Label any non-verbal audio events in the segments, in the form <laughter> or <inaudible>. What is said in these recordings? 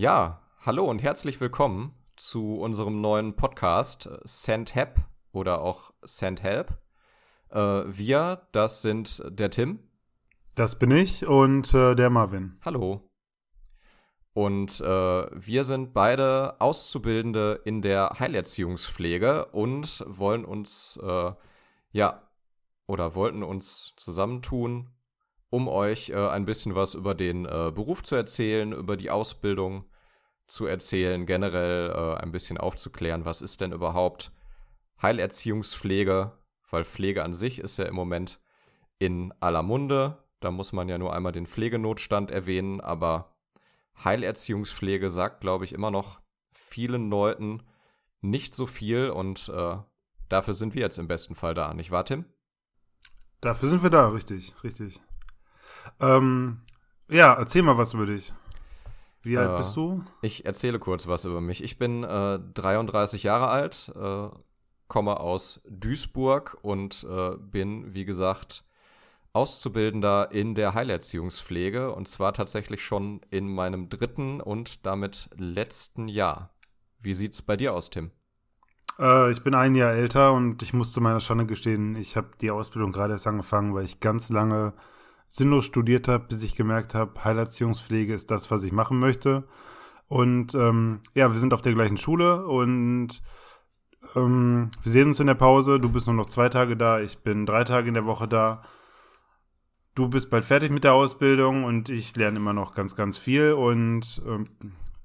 Ja, hallo und herzlich willkommen zu unserem neuen Podcast Send Help oder auch Send Help. Äh, wir, das sind der Tim. Das bin ich und äh, der Marvin. Hallo. Und äh, wir sind beide Auszubildende in der Heilerziehungspflege und wollen uns, äh, ja, oder wollten uns zusammentun, um euch äh, ein bisschen was über den äh, Beruf zu erzählen, über die Ausbildung zu erzählen, generell äh, ein bisschen aufzuklären, was ist denn überhaupt Heilerziehungspflege, weil Pflege an sich ist ja im Moment in aller Munde. Da muss man ja nur einmal den Pflegenotstand erwähnen, aber Heilerziehungspflege sagt, glaube ich, immer noch vielen Leuten nicht so viel und äh, dafür sind wir jetzt im besten Fall da, nicht wahr, Tim? Dafür sind wir da, richtig, richtig. Ähm, ja, erzähl mal was über dich. Wie alt Äh, bist du? Ich erzähle kurz was über mich. Ich bin äh, 33 Jahre alt, äh, komme aus Duisburg und äh, bin, wie gesagt, Auszubildender in der Heilerziehungspflege und zwar tatsächlich schon in meinem dritten und damit letzten Jahr. Wie sieht's bei dir aus, Tim? Äh, ich bin ein Jahr älter und ich muss zu meiner Schande gestehen, ich habe die Ausbildung gerade erst angefangen, weil ich ganz lange sinnlos studiert habe, bis ich gemerkt habe, Heilerziehungspflege ist das, was ich machen möchte. Und ähm, ja, wir sind auf der gleichen Schule und ähm, wir sehen uns in der Pause. Du bist nur noch zwei Tage da, ich bin drei Tage in der Woche da. Du bist bald fertig mit der Ausbildung und ich lerne immer noch ganz, ganz viel. Und ähm,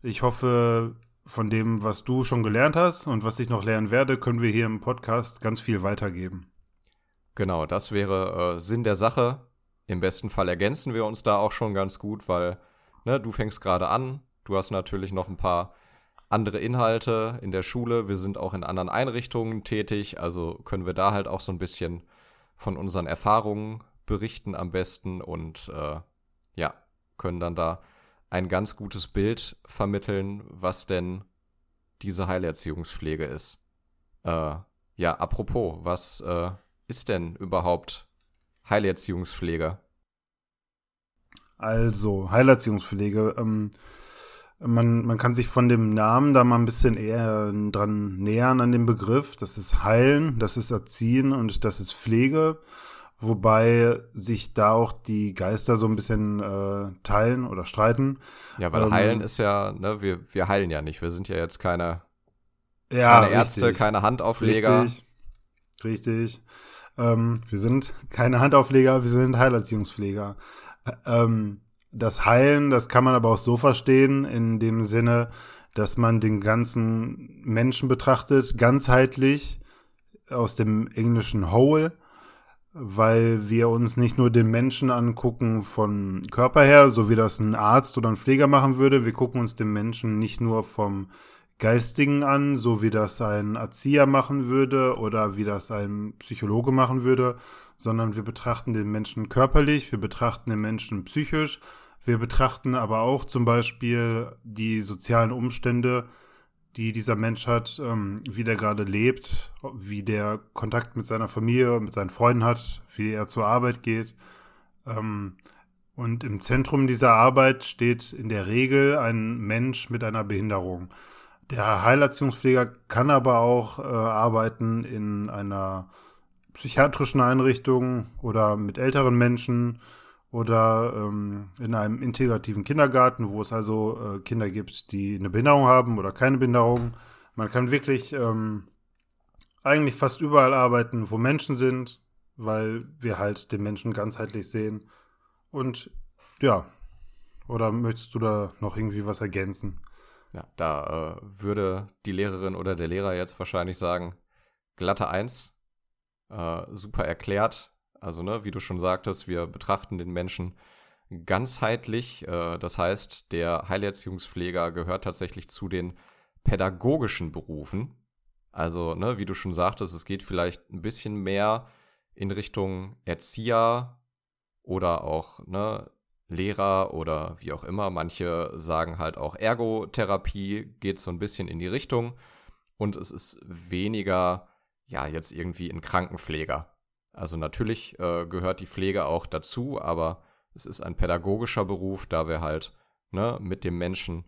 ich hoffe, von dem, was du schon gelernt hast und was ich noch lernen werde, können wir hier im Podcast ganz viel weitergeben. Genau, das wäre äh, Sinn der Sache. Im besten Fall ergänzen wir uns da auch schon ganz gut, weil ne, du fängst gerade an, du hast natürlich noch ein paar andere Inhalte in der Schule, wir sind auch in anderen Einrichtungen tätig, also können wir da halt auch so ein bisschen von unseren Erfahrungen berichten am besten und äh, ja, können dann da ein ganz gutes Bild vermitteln, was denn diese Heilerziehungspflege ist. Äh, ja, apropos, was äh, ist denn überhaupt Heilerziehungspflege? Also, Heilerziehungspflege. Ähm, man, man kann sich von dem Namen da mal ein bisschen eher dran nähern an den Begriff. Das ist Heilen, das ist Erziehen und das ist Pflege. Wobei sich da auch die Geister so ein bisschen äh, teilen oder streiten. Ja, weil Ähm, heilen ist ja, ne, wir, wir heilen ja nicht. Wir sind ja jetzt keine, Ja, keine Ärzte, richtig. keine Handaufleger. Richtig. Richtig. Ähm, wir sind keine Handaufleger, wir sind Heilerziehungspfleger. Ähm, das Heilen, das kann man aber auch so verstehen, in dem Sinne, dass man den ganzen Menschen betrachtet, ganzheitlich, aus dem englischen Whole, weil wir uns nicht nur den Menschen angucken von Körper her, so wie das ein Arzt oder ein Pfleger machen würde. Wir gucken uns den Menschen nicht nur vom Geistigen an, so wie das ein Erzieher machen würde oder wie das ein Psychologe machen würde, sondern wir betrachten den Menschen körperlich, wir betrachten den Menschen psychisch, wir betrachten aber auch zum Beispiel die sozialen Umstände, die dieser Mensch hat, ähm, wie der gerade lebt, wie der Kontakt mit seiner Familie, mit seinen Freunden hat, wie er zur Arbeit geht. Ähm, und im Zentrum dieser Arbeit steht in der Regel ein Mensch mit einer Behinderung. Der Heilerziehungspfleger kann aber auch äh, arbeiten in einer psychiatrischen Einrichtung oder mit älteren Menschen oder ähm, in einem integrativen Kindergarten, wo es also äh, Kinder gibt, die eine Behinderung haben oder keine Behinderung. Man kann wirklich ähm, eigentlich fast überall arbeiten, wo Menschen sind, weil wir halt den Menschen ganzheitlich sehen. Und ja, oder möchtest du da noch irgendwie was ergänzen? Ja, da äh, würde die Lehrerin oder der Lehrer jetzt wahrscheinlich sagen, glatte Eins, äh, super erklärt. Also, ne, wie du schon sagtest, wir betrachten den Menschen ganzheitlich. Äh, das heißt, der Heilerziehungspfleger gehört tatsächlich zu den pädagogischen Berufen. Also, ne, wie du schon sagtest, es geht vielleicht ein bisschen mehr in Richtung Erzieher oder auch ne, Lehrer oder wie auch immer. Manche sagen halt auch Ergotherapie geht so ein bisschen in die Richtung. Und es ist weniger, ja, jetzt irgendwie ein Krankenpfleger. Also natürlich äh, gehört die Pflege auch dazu, aber es ist ein pädagogischer Beruf, da wir halt ne, mit dem Menschen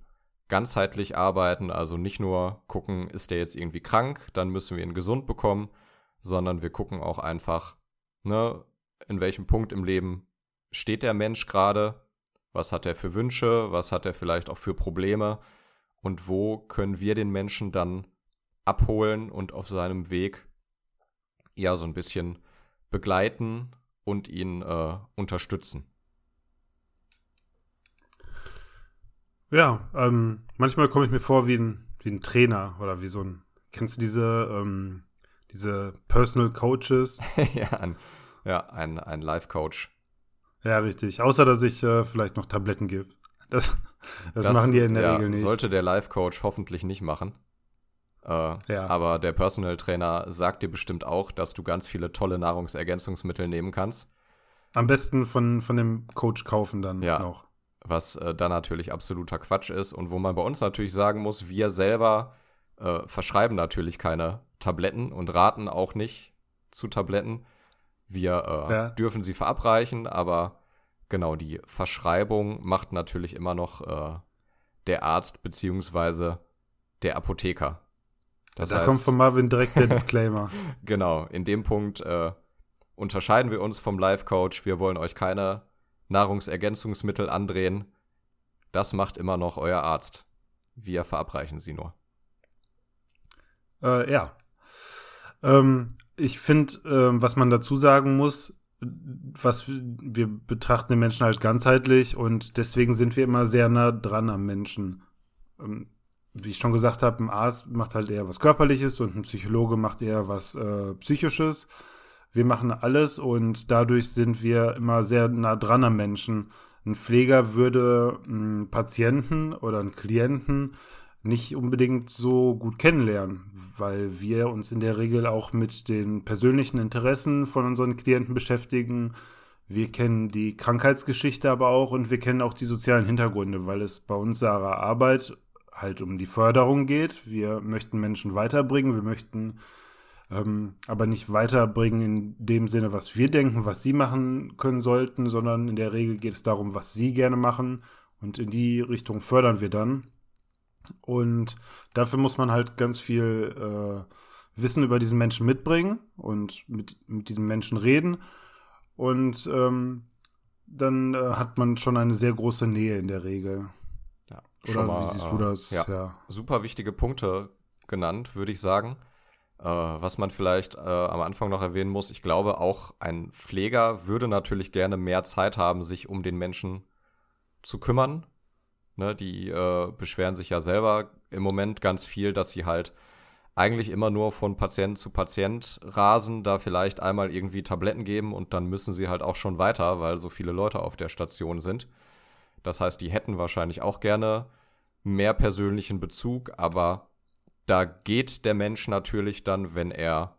ganzheitlich arbeiten, also nicht nur gucken, ist der jetzt irgendwie krank, dann müssen wir ihn gesund bekommen, sondern wir gucken auch einfach, ne, in welchem Punkt im Leben steht der Mensch gerade, was hat er für Wünsche, was hat er vielleicht auch für Probleme und wo können wir den Menschen dann abholen und auf seinem Weg ja so ein bisschen begleiten und ihn äh, unterstützen. Ja, ähm, manchmal komme ich mir vor wie ein, wie ein Trainer oder wie so ein, kennst du diese, ähm, diese Personal Coaches? <laughs> ja, ein, ja, ein, ein Life-Coach. Ja, richtig. Außer, dass ich äh, vielleicht noch Tabletten gebe. Das, das, das, machen die in der ja, Regel nicht. Sollte der Life-Coach hoffentlich nicht machen. Äh, ja. Aber der Personal Trainer sagt dir bestimmt auch, dass du ganz viele tolle Nahrungsergänzungsmittel nehmen kannst. Am besten von, von dem Coach kaufen dann ja. noch. Was äh, dann natürlich absoluter Quatsch ist und wo man bei uns natürlich sagen muss, wir selber äh, verschreiben natürlich keine Tabletten und raten auch nicht zu Tabletten. Wir äh, ja. dürfen sie verabreichen, aber genau die Verschreibung macht natürlich immer noch äh, der Arzt beziehungsweise der Apotheker. Das da heißt, kommt von Marvin direkt der <laughs> Disclaimer. genau, in dem Punkt äh, unterscheiden wir uns vom Life Coach. Wir wollen euch keine Nahrungsergänzungsmittel andrehen. Das macht immer noch euer Arzt. Wir verabreichen sie nur. Äh, ja. Ähm, ich finde, äh, was man dazu sagen muss, was wir betrachten den Menschen halt ganzheitlich und deswegen sind wir immer sehr nah dran am Menschen. Ähm, wie ich schon gesagt habe, ein Arzt macht halt eher was Körperliches und ein Psychologe macht eher was äh, Psychisches. Wir machen alles und dadurch sind wir immer sehr nah dran am Menschen. Ein Pfleger würde einen Patienten oder einen Klienten nicht unbedingt so gut kennenlernen, weil wir uns in der Regel auch mit den persönlichen Interessen von unseren Klienten beschäftigen. Wir kennen die Krankheitsgeschichte aber auch und wir kennen auch die sozialen Hintergründe, weil es bei unserer Arbeit halt um die Förderung geht. Wir möchten Menschen weiterbringen, wir möchten ähm, aber nicht weiterbringen in dem Sinne, was wir denken, was sie machen können sollten, sondern in der Regel geht es darum, was sie gerne machen und in die Richtung fördern wir dann. Und dafür muss man halt ganz viel äh, Wissen über diesen Menschen mitbringen und mit, mit diesem Menschen reden. Und ähm, dann äh, hat man schon eine sehr große Nähe in der Regel. Oder mal, wie siehst du das? Ja, ja, Super wichtige Punkte genannt, würde ich sagen. Äh, was man vielleicht äh, am Anfang noch erwähnen muss, ich glaube, auch ein Pfleger würde natürlich gerne mehr Zeit haben, sich um den Menschen zu kümmern. Ne, die äh, beschweren sich ja selber im Moment ganz viel, dass sie halt eigentlich immer nur von Patient zu Patient rasen, da vielleicht einmal irgendwie Tabletten geben und dann müssen sie halt auch schon weiter, weil so viele Leute auf der Station sind. Das heißt, die hätten wahrscheinlich auch gerne mehr persönlichen Bezug, aber da geht der Mensch natürlich dann, wenn er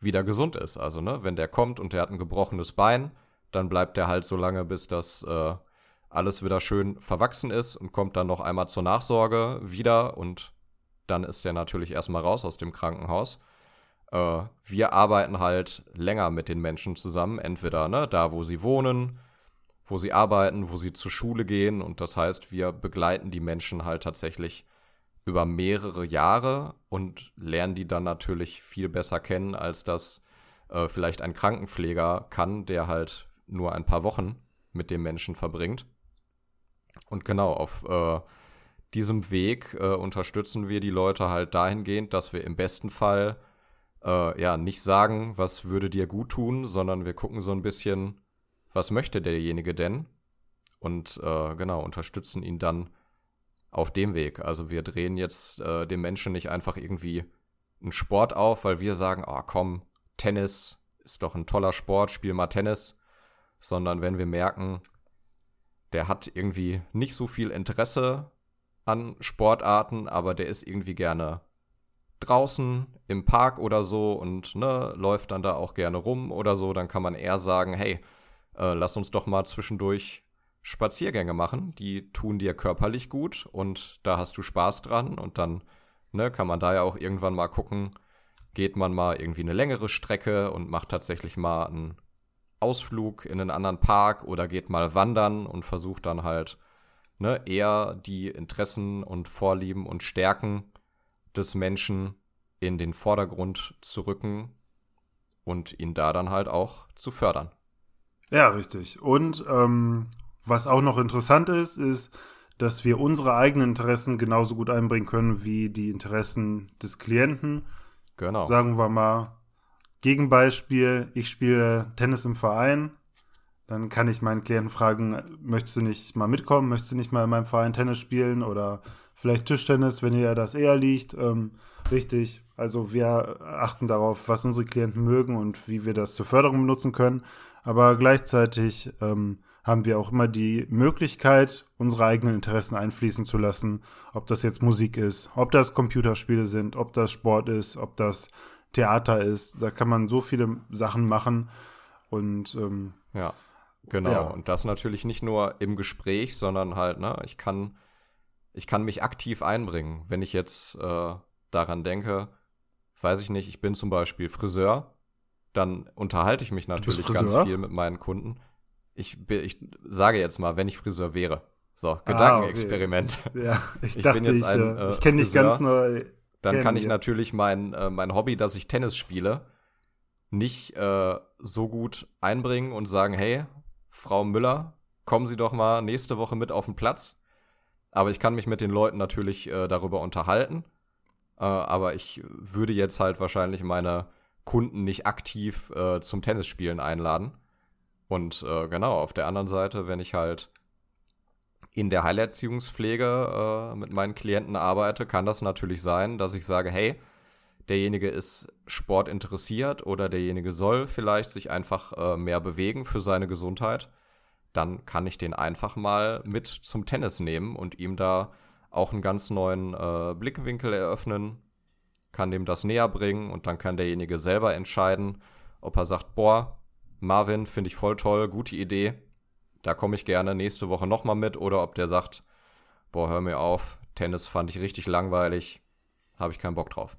wieder gesund ist. Also, ne, wenn der kommt und der hat ein gebrochenes Bein, dann bleibt der halt so lange, bis das äh, alles wieder schön verwachsen ist und kommt dann noch einmal zur Nachsorge wieder und dann ist der natürlich erstmal raus aus dem Krankenhaus. Äh, wir arbeiten halt länger mit den Menschen zusammen, entweder ne, da, wo sie wohnen, wo sie arbeiten, wo sie zur Schule gehen. Und das heißt, wir begleiten die Menschen halt tatsächlich über mehrere Jahre und lernen die dann natürlich viel besser kennen, als das äh, vielleicht ein Krankenpfleger kann, der halt nur ein paar Wochen mit dem Menschen verbringt. Und genau, auf äh, diesem Weg äh, unterstützen wir die Leute halt dahingehend, dass wir im besten Fall äh, ja nicht sagen, was würde dir gut tun, sondern wir gucken so ein bisschen, was möchte derjenige denn? Und äh, genau, unterstützen ihn dann auf dem Weg. Also wir drehen jetzt äh, dem Menschen nicht einfach irgendwie einen Sport auf, weil wir sagen, oh komm, Tennis ist doch ein toller Sport, spiel mal Tennis. Sondern wenn wir merken, der hat irgendwie nicht so viel Interesse an Sportarten, aber der ist irgendwie gerne draußen im Park oder so und ne, läuft dann da auch gerne rum oder so, dann kann man eher sagen, hey, äh, lass uns doch mal zwischendurch Spaziergänge machen. Die tun dir körperlich gut und da hast du Spaß dran und dann ne, kann man da ja auch irgendwann mal gucken, geht man mal irgendwie eine längere Strecke und macht tatsächlich mal einen Ausflug in einen anderen Park oder geht mal wandern und versucht dann halt ne, eher die Interessen und Vorlieben und Stärken des Menschen in den Vordergrund zu rücken und ihn da dann halt auch zu fördern. Ja, richtig. Und ähm, was auch noch interessant ist, ist, dass wir unsere eigenen Interessen genauso gut einbringen können wie die Interessen des Klienten. Genau. Sagen wir mal, Gegenbeispiel, ich spiele Tennis im Verein, dann kann ich meinen Klienten fragen, möchtest du nicht mal mitkommen, möchtest du nicht mal in meinem Verein Tennis spielen oder vielleicht Tischtennis, wenn ihr das eher liegt. Ähm, richtig, also wir achten darauf, was unsere Klienten mögen und wie wir das zur Förderung benutzen können. Aber gleichzeitig ähm, haben wir auch immer die Möglichkeit, unsere eigenen Interessen einfließen zu lassen. Ob das jetzt Musik ist, ob das Computerspiele sind, ob das Sport ist, ob das Theater ist. Da kann man so viele Sachen machen. Und ähm, ja, genau. Ja. Und das natürlich nicht nur im Gespräch, sondern halt, ne, ich kann, ich kann mich aktiv einbringen. Wenn ich jetzt äh, daran denke, weiß ich nicht, ich bin zum Beispiel Friseur, dann unterhalte ich mich natürlich ganz viel mit meinen Kunden. Ich, ich sage jetzt mal, wenn ich Friseur wäre. So, ah, Gedankenexperiment. okay. Ja, <laughs> ich, ich dachte, bin jetzt ein, äh, ich kenne dich ganz neu. Dann kann ich ja. natürlich mein, äh, mein Hobby, dass ich Tennis spiele, nicht äh, so gut einbringen und sagen, hey, Frau Müller, kommen Sie doch mal nächste Woche mit auf den Platz. Aber ich kann mich mit den Leuten natürlich äh, darüber unterhalten. Äh, aber ich würde jetzt halt wahrscheinlich meine Kunden nicht aktiv äh, zum Tennisspielen einladen. Und äh, genau, auf der anderen Seite, wenn ich halt in der Heilerziehungspflege äh, mit meinen Klienten arbeite, kann das natürlich sein, dass ich sage, hey, derjenige ist sportinteressiert oder derjenige soll vielleicht sich einfach äh, mehr bewegen für seine Gesundheit, dann kann ich den einfach mal mit zum Tennis nehmen und ihm da auch einen ganz neuen äh, Blickwinkel eröffnen, kann dem das näher bringen und dann kann derjenige selber entscheiden, ob er sagt, boah, Marvin, finde ich voll toll, gute Idee, da komme ich gerne nächste Woche nochmal mit oder ob der sagt, boah, hör mir auf, Tennis fand ich richtig langweilig, habe ich keinen Bock drauf.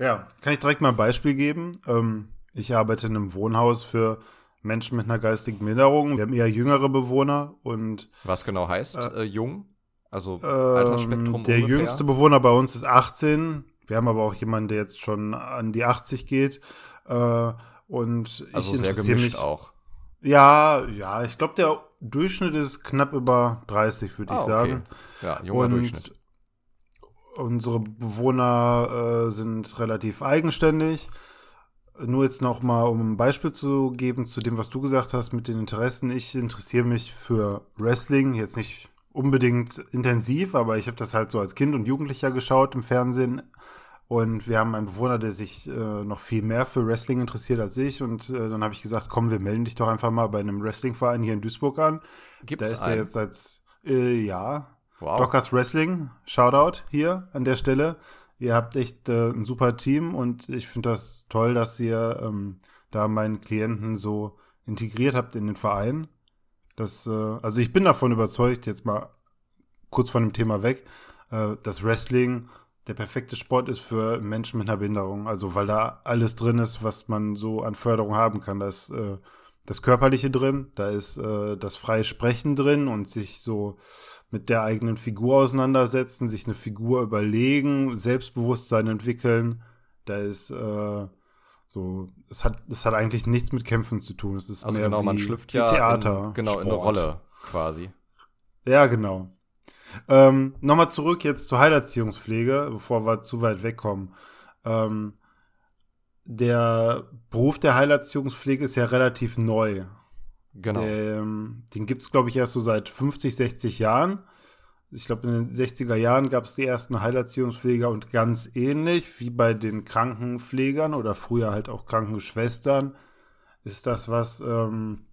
Ja, kann ich direkt mal ein Beispiel geben. Ähm, ich arbeite in einem Wohnhaus für Menschen mit einer geistigen Behinderung. Wir haben eher jüngere Bewohner und. Was genau heißt äh, äh, jung? Also ähm, Altersspektrum Der ungefähr? jüngste Bewohner bei uns ist 18. Wir haben aber auch jemanden, der jetzt schon an die 80 geht. Äh, und also ich sehr gemischt mich, auch. Ja, ja, ich glaube, der Durchschnitt ist knapp über 30, würde ah, ich sagen. Okay. Ja, junger und Durchschnitt. Unsere Bewohner äh, sind relativ eigenständig. Nur jetzt noch mal, um ein Beispiel zu geben zu dem, was du gesagt hast mit den Interessen. Ich interessiere mich für Wrestling, jetzt nicht unbedingt intensiv, aber ich habe das halt so als Kind und Jugendlicher geschaut im Fernsehen und wir haben einen Bewohner, der sich äh, noch viel mehr für Wrestling interessiert als ich. Und äh, dann habe ich gesagt, komm, wir melden dich doch einfach mal bei einem Wrestlingverein hier in Duisburg an. Gibt es Da ist er jetzt als, äh, ja. Wow. Dockers Wrestling, Shoutout hier an der Stelle. Ihr habt echt äh, ein super Team und ich finde das toll, dass ihr ähm, da meinen Klienten so integriert habt in den Verein. Das, äh, also ich bin davon überzeugt, jetzt mal kurz von dem Thema weg, äh, dass Wrestling der perfekte Sport ist für Menschen mit einer Behinderung. Also weil da alles drin ist, was man so an Förderung haben kann. Da ist äh, das Körperliche drin, da ist äh, das freie Sprechen drin und sich so mit der eigenen Figur auseinandersetzen, sich eine Figur überlegen, Selbstbewusstsein entwickeln. Da ist äh, so, es hat, es hat eigentlich nichts mit Kämpfen zu tun. Es ist also mehr genau, wie, man schlüpft ja Theater. In, genau, Sport. in eine Rolle quasi. Ja, genau. Ähm, Nochmal zurück jetzt zur Heilerziehungspflege, bevor wir zu weit wegkommen. Ähm, der Beruf der Heilerziehungspflege ist ja relativ neu. Genau. Der, den gibt es, glaube ich, erst so seit 50, 60 Jahren. Ich glaube, in den 60er Jahren gab es die ersten Heilerziehungspfleger und ganz ähnlich wie bei den Krankenpflegern oder früher halt auch Krankenschwestern ist das, was ähm,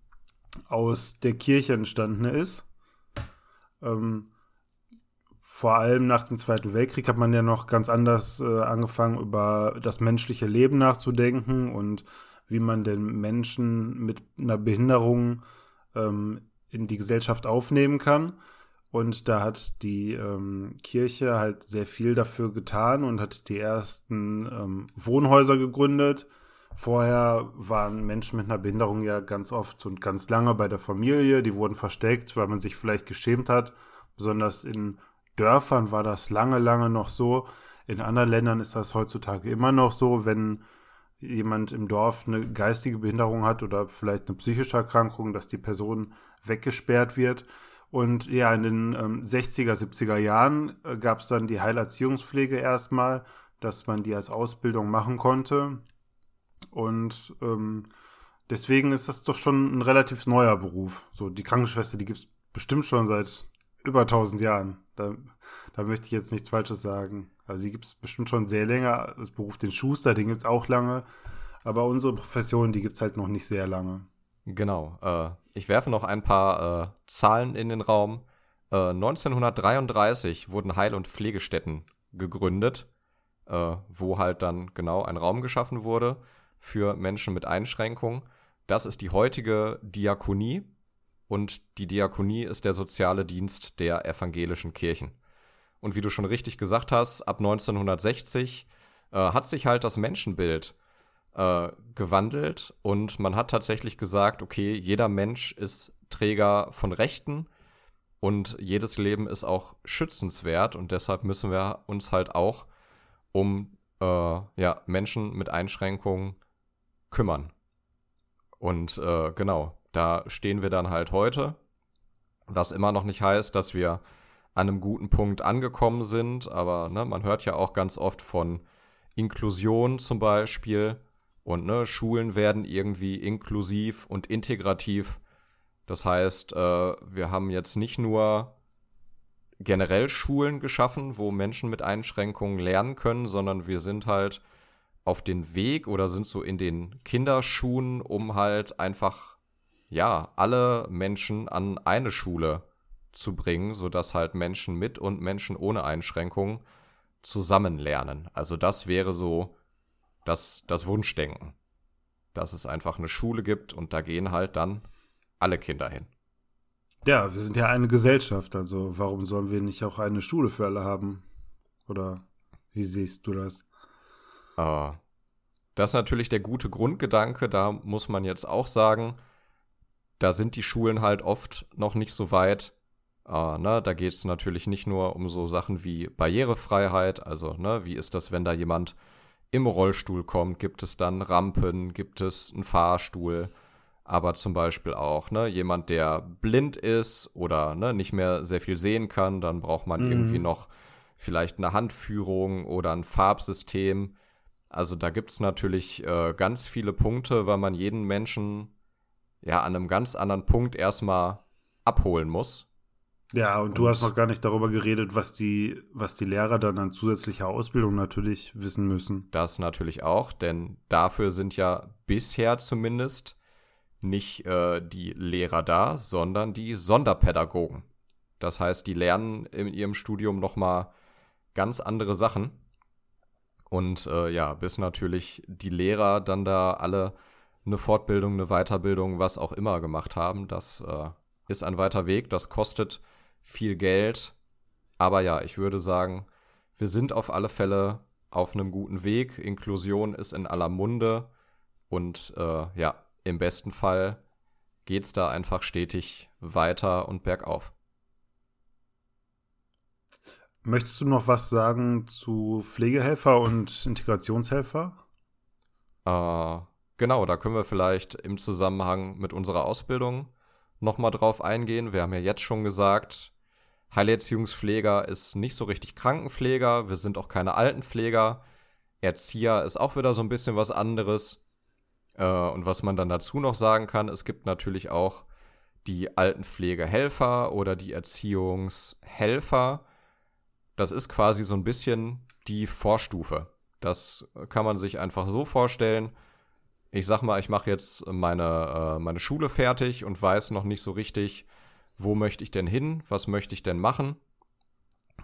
aus der Kirche entstanden ist. Ähm, vor allem nach dem Zweiten Weltkrieg hat man ja noch ganz anders äh, angefangen, über das menschliche Leben nachzudenken und wie man den Menschen mit einer Behinderung ähm, in die Gesellschaft aufnehmen kann. Und da hat die ähm, Kirche halt sehr viel dafür getan und hat die ersten ähm, Wohnhäuser gegründet, Vorher waren Menschen mit einer Behinderung ja ganz oft und ganz lange bei der Familie. Die wurden versteckt, weil man sich vielleicht geschämt hat. Besonders in Dörfern war das lange, lange noch so. In anderen Ländern ist das heutzutage immer noch so, wenn jemand im Dorf eine geistige Behinderung hat oder vielleicht eine psychische Erkrankung, dass die Person weggesperrt wird. Und ja, in den ähm, 60er, 70er Jahren äh, gab es dann die Heilerziehungspflege erstmal, dass man die als Ausbildung machen konnte. Und ähm, deswegen ist das doch schon ein relativ neuer Beruf. So, die Krankenschwester, die gibt es bestimmt schon seit über 1000 Jahren. Da, da möchte ich jetzt nichts Falsches sagen. Also die gibt es bestimmt schon sehr länger. Das Beruf den Schuster, den gibt es auch lange. Aber unsere Profession, die gibt es halt noch nicht sehr lange. Genau. Äh, ich werfe noch ein paar äh, Zahlen in den Raum. Äh, 1933 wurden Heil- und Pflegestätten gegründet, äh, wo halt dann genau ein Raum geschaffen wurde für Menschen mit Einschränkungen. Das ist die heutige Diakonie. Und die Diakonie ist der soziale Dienst der evangelischen Kirchen. Und wie du schon richtig gesagt hast, ab 1960 äh, hat sich halt das Menschenbild äh, gewandelt und man hat tatsächlich gesagt, okay, jeder Mensch ist Träger von Rechten und jedes Leben ist auch schützenswert und deshalb müssen wir uns halt auch um äh, ja, Menschen mit Einschränkungen kümmern. Und äh, genau, da stehen wir dann halt heute, was immer noch nicht heißt, dass wir an einem guten Punkt angekommen sind. Aber ne, man hört ja auch ganz oft von Inklusion zum Beispiel. Und ne, Schulen werden irgendwie inklusiv und integrativ. Das heißt, äh, wir haben jetzt nicht nur generell Schulen geschaffen, wo Menschen mit Einschränkungen lernen können, sondern wir sind halt auf den Weg oder sind so in den Kinderschuhen, um halt einfach, ja, alle Menschen an eine Schule zu bringen, sodass halt Menschen mit und Menschen ohne Einschränkungen zusammen lernen. Also das wäre so das, das Wunschdenken. Dass es einfach eine Schule gibt und da gehen halt dann alle Kinder hin. Ja, wir sind ja eine Gesellschaft, also warum sollen wir nicht auch eine Schule für alle haben? Oder wie siehst du das? Äh, das ist natürlich der gute Grundgedanke, da muss man jetzt auch sagen, da sind die Schulen halt oft noch nicht so weit, Uh, ne, da geht es natürlich nicht nur um so Sachen wie Barrierefreiheit, also ne, wie ist das, wenn da jemand im Rollstuhl kommt, gibt es dann Rampen, gibt es einen Fahrstuhl, aber zum Beispiel auch ne, jemand, der blind ist oder ne, nicht mehr sehr viel sehen kann, dann braucht man mhm. irgendwie noch vielleicht eine Handführung oder ein Farbsystem. Also da gibt es natürlich äh, ganz viele Punkte, weil man jeden Menschen ja an einem ganz anderen Punkt erstmal abholen muss ja, und, und du hast noch gar nicht darüber geredet, was die, was die Lehrer dann an zusätzlicher Ausbildung natürlich wissen müssen. Das natürlich auch, denn dafür sind ja bisher zumindest nicht äh, die Lehrer da, sondern die Sonderpädagogen. Das heißt, die lernen in ihrem Studium noch mal ganz andere Sachen. Und äh, ja, bis natürlich die Lehrer dann da alle eine Fortbildung, eine Weiterbildung, was auch immer gemacht haben, das äh, ist ein weiter Weg. Das kostet viel Geld. Aber ja, ich würde sagen, wir sind auf alle Fälle auf einem guten Weg. Inklusion ist in aller Munde. Und äh, ja, im besten Fall geht es da einfach stetig weiter und bergauf. Möchtest du noch was sagen zu Pflegehelfer und Integrationshelfer? Äh, genau, da können wir vielleicht im Zusammenhang mit unserer Ausbildung nochmal drauf eingehen. Wir haben ja jetzt schon gesagt, Heilerziehungspfleger ist nicht so richtig Krankenpfleger, wir sind auch keine Altenpfleger. Erzieher ist auch wieder so ein bisschen was anderes. Äh, und was man dann dazu noch sagen kann, es gibt natürlich auch die Altenpflegehelfer oder die Erziehungshelfer. Das ist quasi so ein bisschen die Vorstufe. Das kann man sich einfach so vorstellen. Ich sag mal, ich mache jetzt meine, äh, meine Schule fertig und weiß noch nicht so richtig, wo möchte ich denn hin, was möchte ich denn machen.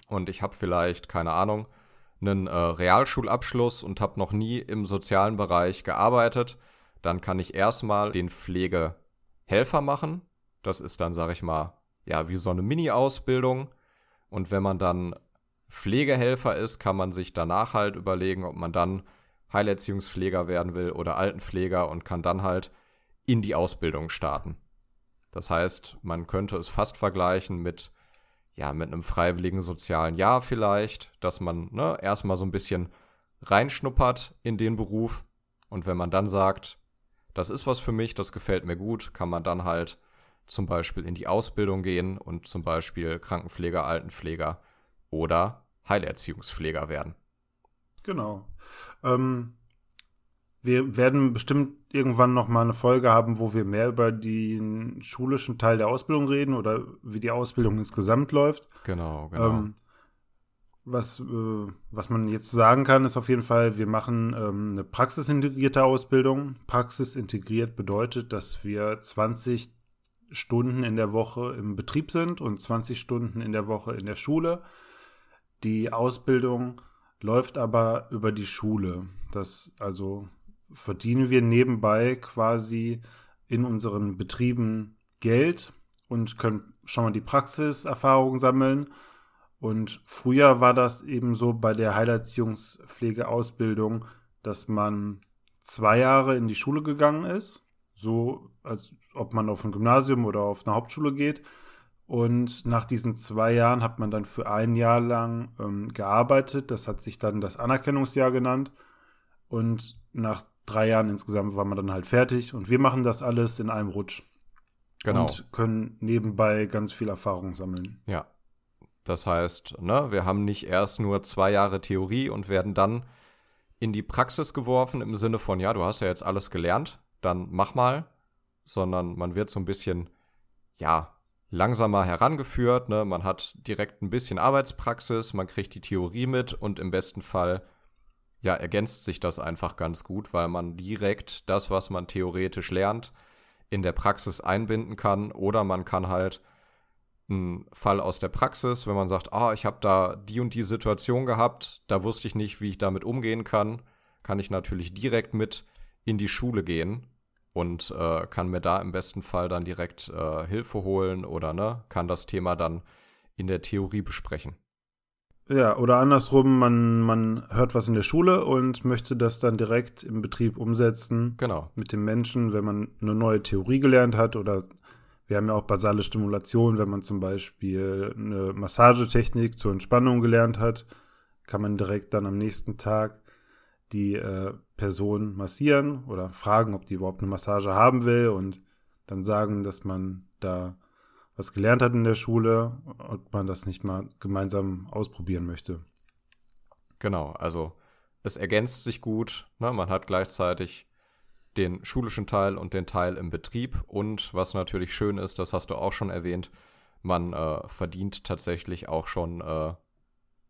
Und ich habe vielleicht, keine Ahnung, einen äh, Realschulabschluss und habe noch nie im sozialen Bereich gearbeitet, dann kann ich erstmal den Pflegehelfer machen. Das ist dann, sage ich mal, ja, wie so eine Mini-Ausbildung. Und wenn man dann Pflegehelfer ist, kann man sich danach halt überlegen, ob man dann Heilerziehungspfleger werden will oder Altenpfleger und kann dann halt in die Ausbildung starten. Das heißt, man könnte es fast vergleichen mit, ja, mit einem freiwilligen sozialen Jahr vielleicht, dass man ne, erstmal so ein bisschen reinschnuppert in den Beruf und wenn man dann sagt, das ist was für mich, das gefällt mir gut, kann man dann halt zum Beispiel in die Ausbildung gehen und zum Beispiel Krankenpfleger, Altenpfleger oder Heilerziehungspfleger werden. Genau. Ähm, wir werden bestimmt irgendwann noch mal eine Folge haben, wo wir mehr über den schulischen Teil der Ausbildung reden oder wie die Ausbildung insgesamt läuft. Genau, genau. Ähm, was, äh, was man jetzt sagen kann, ist auf jeden Fall, wir machen ähm, eine praxisintegrierte Ausbildung. Praxisintegriert bedeutet, dass wir 20 Stunden in der Woche im Betrieb sind und 20 Stunden in der Woche in der Schule. Die Ausbildung läuft aber über die Schule. Das also verdienen wir nebenbei quasi in unseren Betrieben Geld und können schon mal die Praxiserfahrung sammeln. Und früher war das eben so bei der Heilerziehungspflegeausbildung, dass man zwei Jahre in die Schule gegangen ist, so als ob man auf ein Gymnasium oder auf eine Hauptschule geht. Und nach diesen zwei Jahren hat man dann für ein Jahr lang ähm, gearbeitet. Das hat sich dann das Anerkennungsjahr genannt. Und nach drei Jahren insgesamt war man dann halt fertig. Und wir machen das alles in einem Rutsch. Genau. Und können nebenbei ganz viel Erfahrung sammeln. Ja. Das heißt, ne, wir haben nicht erst nur zwei Jahre Theorie und werden dann in die Praxis geworfen im Sinne von, ja, du hast ja jetzt alles gelernt, dann mach mal, sondern man wird so ein bisschen, ja, langsamer herangeführt. Ne? Man hat direkt ein bisschen Arbeitspraxis, man kriegt die Theorie mit und im besten Fall ja, ergänzt sich das einfach ganz gut, weil man direkt das, was man theoretisch lernt, in der Praxis einbinden kann oder man kann halt einen Fall aus der Praxis, wenn man sagt, ah, ich habe da die und die Situation gehabt, da wusste ich nicht, wie ich damit umgehen kann, kann ich natürlich direkt mit in die Schule gehen und äh, kann mir da im besten Fall dann direkt äh, Hilfe holen oder ne, kann das Thema dann in der Theorie besprechen. Ja, oder andersrum, man, man hört was in der Schule und möchte das dann direkt im Betrieb umsetzen. Genau. Mit dem Menschen, wenn man eine neue Theorie gelernt hat oder wir haben ja auch basale Stimulation, wenn man zum Beispiel eine Massagetechnik zur Entspannung gelernt hat, kann man direkt dann am nächsten Tag die äh, Person massieren oder fragen, ob die überhaupt eine Massage haben will und dann sagen, dass man da was gelernt hat in der Schule und man das nicht mal gemeinsam ausprobieren möchte. Genau, also es ergänzt sich gut. Ne? Man hat gleichzeitig den schulischen Teil und den Teil im Betrieb. Und was natürlich schön ist, das hast du auch schon erwähnt, man äh, verdient tatsächlich auch schon äh,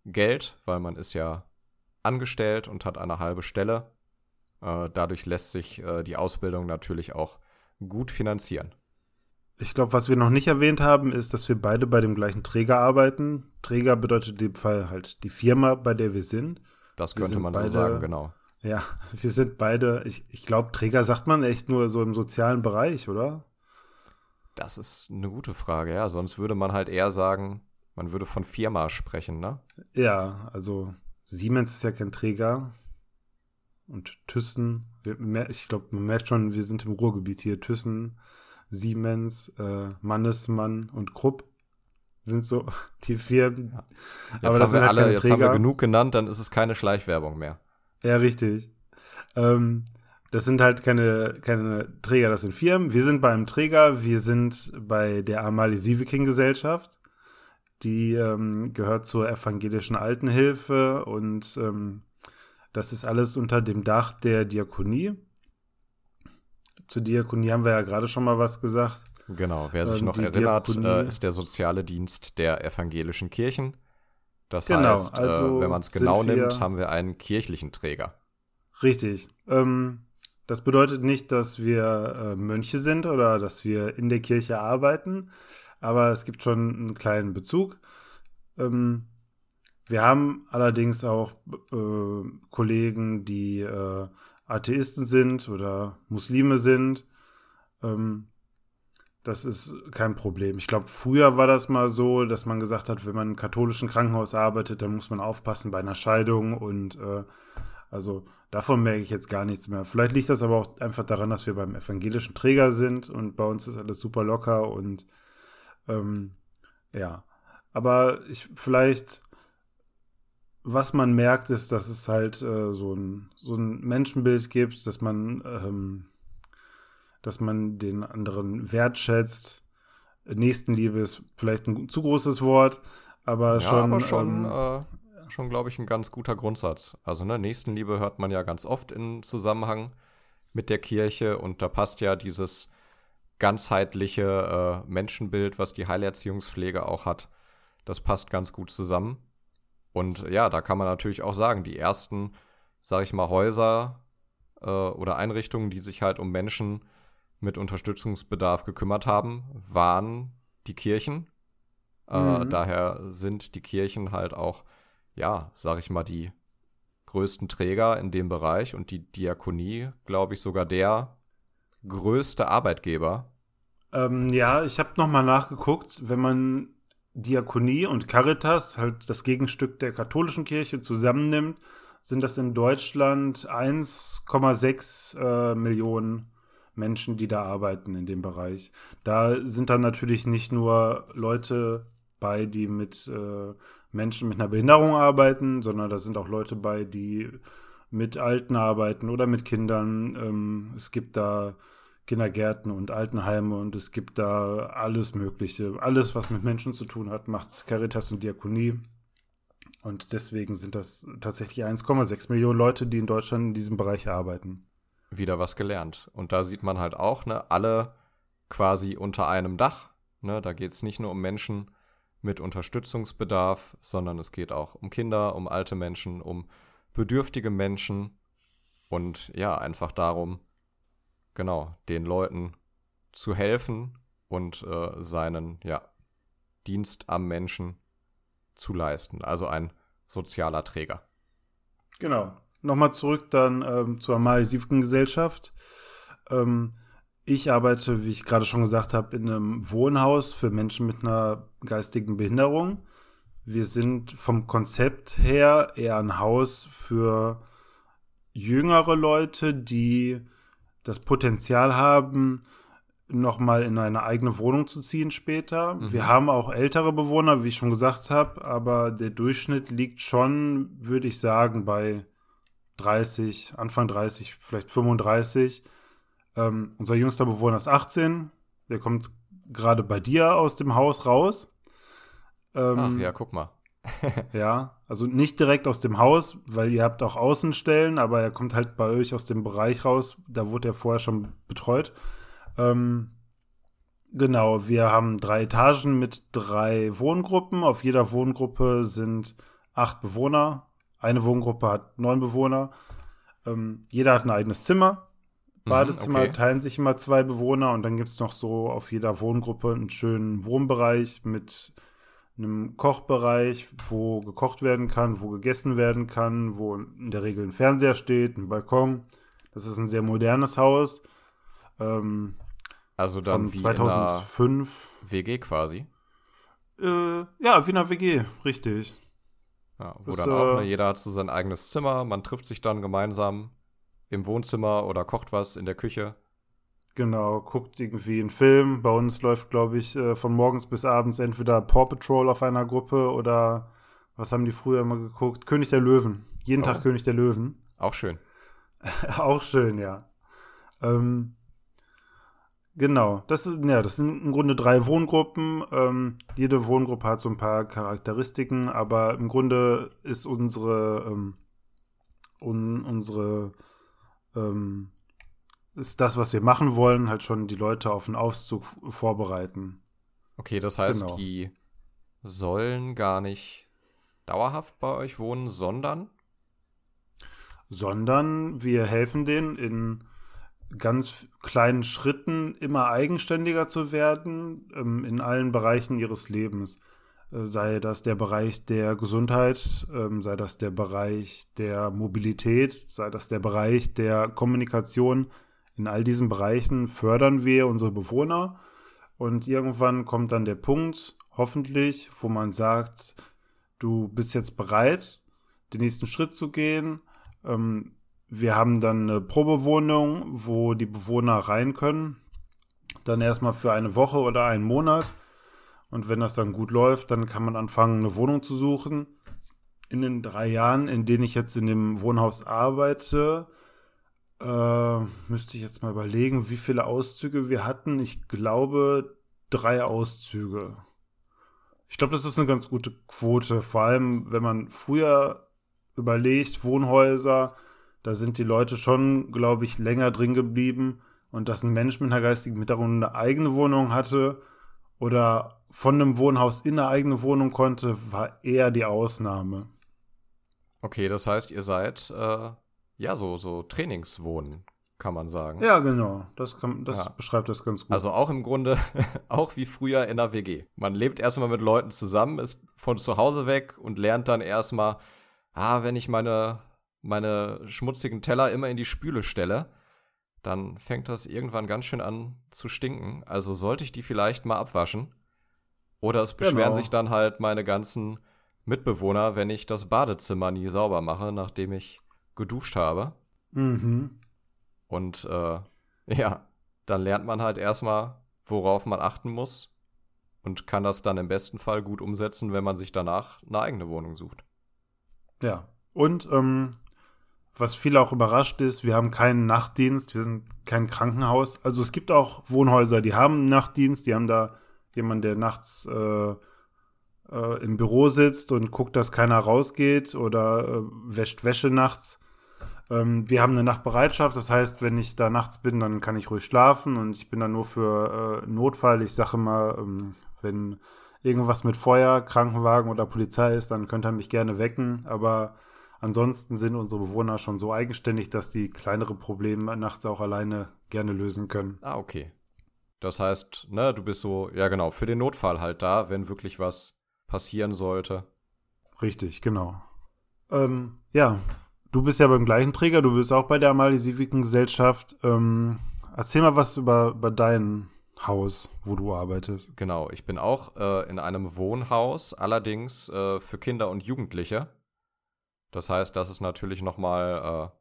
Geld, weil man ist ja angestellt und hat eine halbe Stelle. Äh, dadurch lässt sich äh, die Ausbildung natürlich auch gut finanzieren. Ich glaube, was wir noch nicht erwähnt haben, ist, dass wir beide bei dem gleichen Träger arbeiten. Träger bedeutet in dem Fall halt die Firma, bei der wir sind. Das könnte man beide, so sagen, genau. Ja, <laughs> wir sind beide, ich, ich glaube, Träger sagt man echt nur so im sozialen Bereich, oder? Das ist eine gute Frage, ja. Sonst würde man halt eher sagen, man würde von Firma sprechen, ne? Ja, also Siemens ist ja kein Träger. Und Thyssen, ich glaube, man merkt schon, wir sind im Ruhrgebiet hier. Thyssen, Siemens, äh, Mannesmann und Krupp sind so <laughs> die Firmen. Ja. Jetzt, Aber haben wir, halt alle, jetzt haben wir genug genannt, dann ist es keine Schleichwerbung mehr. Ja, richtig. Ähm, das sind halt keine, keine Träger, das sind Firmen. Wir sind beim Träger, wir sind bei der Amalie Sieveking Gesellschaft. Die ähm, gehört zur evangelischen Altenhilfe und ähm, das ist alles unter dem Dach der Diakonie zur Diakonie haben wir ja gerade schon mal was gesagt. Genau, wer sich ähm, noch erinnert, äh, ist der soziale Dienst der evangelischen Kirchen. Das genau, heißt, äh, also wenn man es genau nimmt, haben wir einen kirchlichen Träger. Richtig. Ähm, das bedeutet nicht, dass wir äh, Mönche sind oder dass wir in der Kirche arbeiten, aber es gibt schon einen kleinen Bezug. Ähm, wir haben allerdings auch äh, Kollegen, die äh, Atheisten sind oder Muslime sind. Ähm, das ist kein Problem. Ich glaube, früher war das mal so, dass man gesagt hat, wenn man im katholischen Krankenhaus arbeitet, dann muss man aufpassen bei einer Scheidung und äh, Also davon merke ich jetzt gar nichts mehr. Vielleicht liegt das aber auch einfach daran, dass wir beim evangelischen Träger sind und bei uns ist alles super locker und ähm, ja. Aber ich vielleicht, was man merkt, ist, dass es halt äh, so, ein, so ein Menschenbild gibt, dass man, ähm, dass man den anderen wertschätzt. Nächstenliebe ist vielleicht ein zu großes Wort, aber ja, schon. Aber schon ähm, äh, schon, glaube ich, ein ganz guter Grundsatz. Also, ne, Nächstenliebe hört man ja ganz oft im Zusammenhang mit der Kirche und da passt ja dieses ganzheitliche äh, Menschenbild, was die Heilerziehungspflege auch hat, das passt ganz gut zusammen. Und ja, da kann man natürlich auch sagen, die ersten, sag ich mal, Häuser äh, oder Einrichtungen, die sich halt um Menschen mit Unterstützungsbedarf gekümmert haben, waren die Kirchen. Äh, mhm. daher sind die Kirchen halt auch ja, sag ich mal, die größten Träger in dem Bereich und die Diakonie, glaube ich, sogar der größte Arbeitgeber. Ähm, ja, ich habe nochmal nachgeguckt, wenn man Diakonie und Caritas, halt das Gegenstück der katholischen Kirche, zusammennimmt, sind das in Deutschland 1,6 äh, Millionen Menschen, die da arbeiten in dem Bereich. Da sind dann natürlich nicht nur Leute bei, die mit äh, Menschen mit einer Behinderung arbeiten, sondern da sind auch Leute bei, die mit Alten arbeiten oder mit Kindern. Ähm, es gibt da Kindergärten und Altenheime und es gibt da alles Mögliche. Alles, was mit Menschen zu tun hat, macht Caritas und Diakonie. Und deswegen sind das tatsächlich 1,6 Millionen Leute, die in Deutschland in diesem Bereich arbeiten. Wieder was gelernt. Und da sieht man halt auch, ne, alle quasi unter einem Dach. Ne, da geht es nicht nur um Menschen, mit Unterstützungsbedarf, sondern es geht auch um Kinder, um alte Menschen, um bedürftige Menschen und ja, einfach darum, genau, den Leuten zu helfen und äh, seinen, ja, Dienst am Menschen zu leisten. Also ein sozialer Träger. Genau. Nochmal zurück dann ähm, zur Amalie-Siefken-Gesellschaft. Ähm, ich arbeite, wie ich gerade schon gesagt habe, in einem Wohnhaus für Menschen mit einer geistigen Behinderung. Wir sind vom Konzept her eher ein Haus für jüngere Leute, die das Potenzial haben, nochmal in eine eigene Wohnung zu ziehen später. Mhm. Wir haben auch ältere Bewohner, wie ich schon gesagt habe, aber der Durchschnitt liegt schon, würde ich sagen, bei 30, Anfang 30, vielleicht 35. Ähm, unser jüngster Bewohner ist 18. Der kommt gerade bei dir aus dem Haus raus. Ähm, Ach ja, guck mal. <laughs> ja, also nicht direkt aus dem Haus, weil ihr habt auch Außenstellen, aber er kommt halt bei euch aus dem Bereich raus. Da wurde er vorher schon betreut. Ähm, genau, wir haben drei Etagen mit drei Wohngruppen. Auf jeder Wohngruppe sind acht Bewohner. Eine Wohngruppe hat neun Bewohner. Ähm, jeder hat ein eigenes Zimmer. Mhm, Badezimmer okay. teilen sich immer zwei Bewohner und dann gibt es noch so auf jeder Wohngruppe einen schönen Wohnbereich mit einem Kochbereich, wo gekocht werden kann, wo gegessen werden kann, wo in der Regel ein Fernseher steht, ein Balkon. Das ist ein sehr modernes Haus. Ähm, also dann von 2005. WG quasi. Äh, ja, wie in einer WG, richtig. Ja, wo das, dann auch, ne, äh, jeder hat so sein eigenes Zimmer, man trifft sich dann gemeinsam im Wohnzimmer oder kocht was in der Küche. Genau, guckt irgendwie einen Film. Bei uns läuft, glaube ich, äh, von morgens bis abends entweder Paw Patrol auf einer Gruppe oder was haben die früher immer geguckt? König der Löwen. Jeden oh. Tag König der Löwen. Auch schön. <laughs> Auch schön, ja. Ähm, genau, das, ja, das sind im Grunde drei Wohngruppen. Ähm, jede Wohngruppe hat so ein paar Charakteristiken, aber im Grunde ist unsere, ähm, un, unsere ähm, ist das, was wir machen wollen, halt schon die Leute auf den Auszug vorbereiten. Okay, das heißt, genau. die sollen gar nicht dauerhaft bei euch wohnen, sondern? Sondern wir helfen denen in ganz kleinen Schritten immer eigenständiger zu werden ähm, in allen Bereichen ihres Lebens. Äh, sei das der Bereich der Gesundheit, ähm, sei das der Bereich der Mobilität, sei das der Bereich der Kommunikation. In all diesen Bereichen fördern wir unsere Bewohner und irgendwann kommt dann der Punkt, hoffentlich, wo man sagt, du bist jetzt bereit, den nächsten Schritt zu gehen Ähm, wir haben dann eine Probewohnung, wo die Bewohner rein können. Dann erstmal für eine Woche oder einen Monat. Und wenn das dann gut läuft, dann kann man anfangen, eine Wohnung zu suchen. In den drei Jahren, in denen ich jetzt in dem Wohnhaus arbeite, äh, müsste ich jetzt mal überlegen, wie viele Auszüge wir hatten. Ich glaube, drei Auszüge. Ich glaube, das ist eine ganz gute Quote. Vor allem, wenn man früher überlegt, Wohnhäuser, da sind die Leute schon, glaube ich, länger drin geblieben. Und dass ein Mensch mit einer geistigen Behinderung eine eigene Wohnung hatte oder von einem Wohnhaus in eine eigene Wohnung konnte, war eher die Ausnahme. Okay, das heißt, ihr seid äh, ja so, so Trainingswohnen, kann man sagen. Ja, genau. Das, kann, das ja. beschreibt das ganz gut. Also auch im Grunde, <laughs> auch wie früher in der WG. Man lebt erstmal mit Leuten zusammen, ist von zu Hause weg und lernt dann erstmal, ah, wenn ich meine, meine schmutzigen Teller immer in die Spüle stelle, dann fängt das irgendwann ganz schön an zu stinken. Also sollte ich die vielleicht mal abwaschen. Oder es beschweren genau. sich dann halt meine ganzen Mitbewohner, wenn ich das Badezimmer nie sauber mache, nachdem ich geduscht habe. Mhm. Und äh, ja, dann lernt man halt erstmal, worauf man achten muss und kann das dann im besten Fall gut umsetzen, wenn man sich danach eine eigene Wohnung sucht. Ja, und ähm, was viele auch überrascht ist, wir haben keinen Nachtdienst, wir sind kein Krankenhaus. Also es gibt auch Wohnhäuser, die haben einen Nachtdienst, die haben da jemanden, der nachts äh, äh, im Büro sitzt und guckt, dass keiner rausgeht oder äh, wäscht Wäsche nachts. Ähm, wir haben eine Nachtbereitschaft, das heißt, wenn ich da nachts bin, dann kann ich ruhig schlafen und ich bin dann nur für äh, Notfall. Ich sage mal, ähm, wenn irgendwas mit Feuer, Krankenwagen oder Polizei ist, dann könnt ihr mich gerne wecken. Aber ansonsten sind unsere Bewohner schon so eigenständig, dass die kleinere Probleme nachts auch alleine gerne lösen können. Ah, okay. Das heißt, ne, du bist so, ja genau, für den Notfall halt da, wenn wirklich was passieren sollte. Richtig, genau. Ähm, ja, du bist ja beim gleichen Träger, du bist auch bei der Amalie Civiken Gesellschaft. Ähm, erzähl mal was über, über dein Haus, wo du arbeitest. Genau, ich bin auch äh, in einem Wohnhaus, allerdings äh, für Kinder und Jugendliche. Das heißt, das ist natürlich nochmal äh,